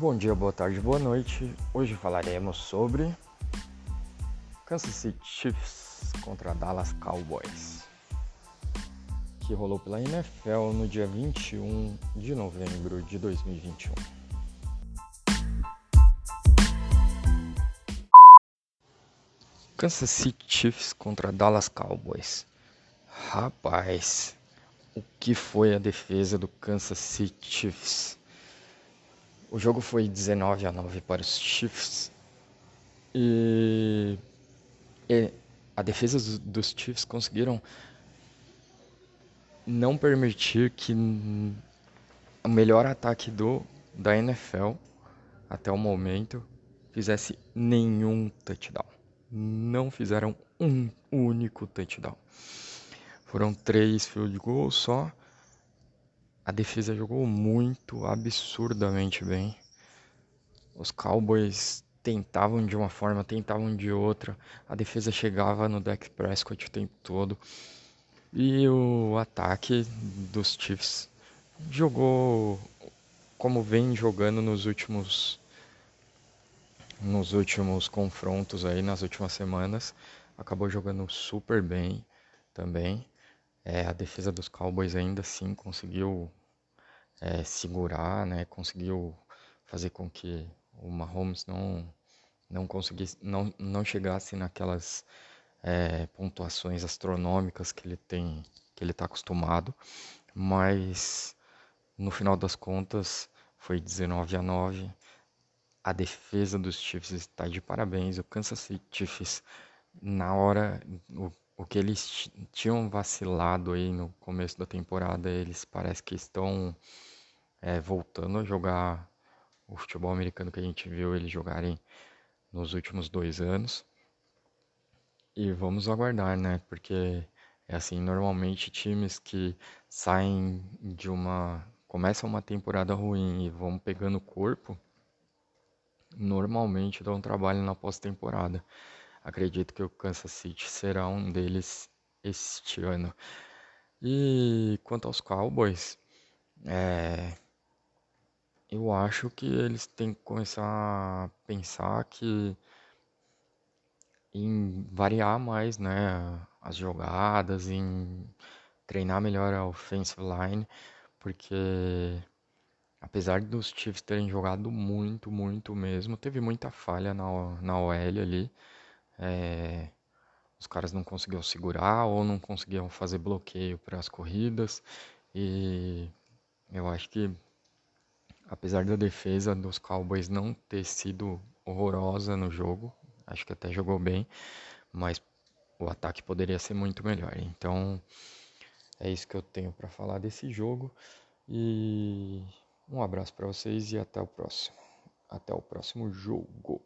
Bom dia, boa tarde, boa noite. Hoje falaremos sobre Kansas City Chiefs contra Dallas Cowboys, que rolou pela NFL no dia 21 de novembro de 2021. Kansas City Chiefs contra Dallas Cowboys. Rapaz, o que foi a defesa do Kansas City Chiefs? O jogo foi 19 a 9 para os Chiefs. E, e a defesa dos Chiefs conseguiram não permitir que o melhor ataque do da NFL até o momento fizesse nenhum touchdown. Não fizeram um único touchdown. Foram três field goals só a defesa jogou muito, absurdamente bem. Os Cowboys tentavam de uma forma, tentavam de outra. A defesa chegava no Dak Prescott o tempo todo. E o ataque dos Chiefs jogou como vem jogando nos últimos nos últimos confrontos aí nas últimas semanas. Acabou jogando super bem também. É, a defesa dos Cowboys ainda assim conseguiu é, segurar, né? Conseguiu fazer com que o Mahomes não não conseguisse, não, não chegasse naquelas é, pontuações astronômicas que ele tem, que ele está acostumado, mas no final das contas foi 19 a 9. A defesa dos Chiefs está de parabéns. O Kansas City Chiefs, na hora, o, o que eles tinham vacilado aí no começo da temporada, eles parece que estão é, voltando a jogar o futebol americano que a gente viu eles jogarem nos últimos dois anos. E vamos aguardar, né? Porque é assim, normalmente times que saem de uma. começam uma temporada ruim e vão pegando corpo, normalmente dão trabalho na pós-temporada. Acredito que o Kansas City será um deles este ano. E quanto aos Cowboys, é, eu acho que eles têm que começar a pensar que em variar mais, né, as jogadas, em treinar melhor a offensive line, porque apesar dos Chiefs terem jogado muito, muito mesmo, teve muita falha na, na OL ali. É, os caras não conseguiam segurar ou não conseguiam fazer bloqueio para as corridas. E eu acho que apesar da defesa dos Cowboys não ter sido horrorosa no jogo, acho que até jogou bem, mas o ataque poderia ser muito melhor. Então é isso que eu tenho para falar desse jogo e um abraço para vocês e até o próximo. Até o próximo jogo.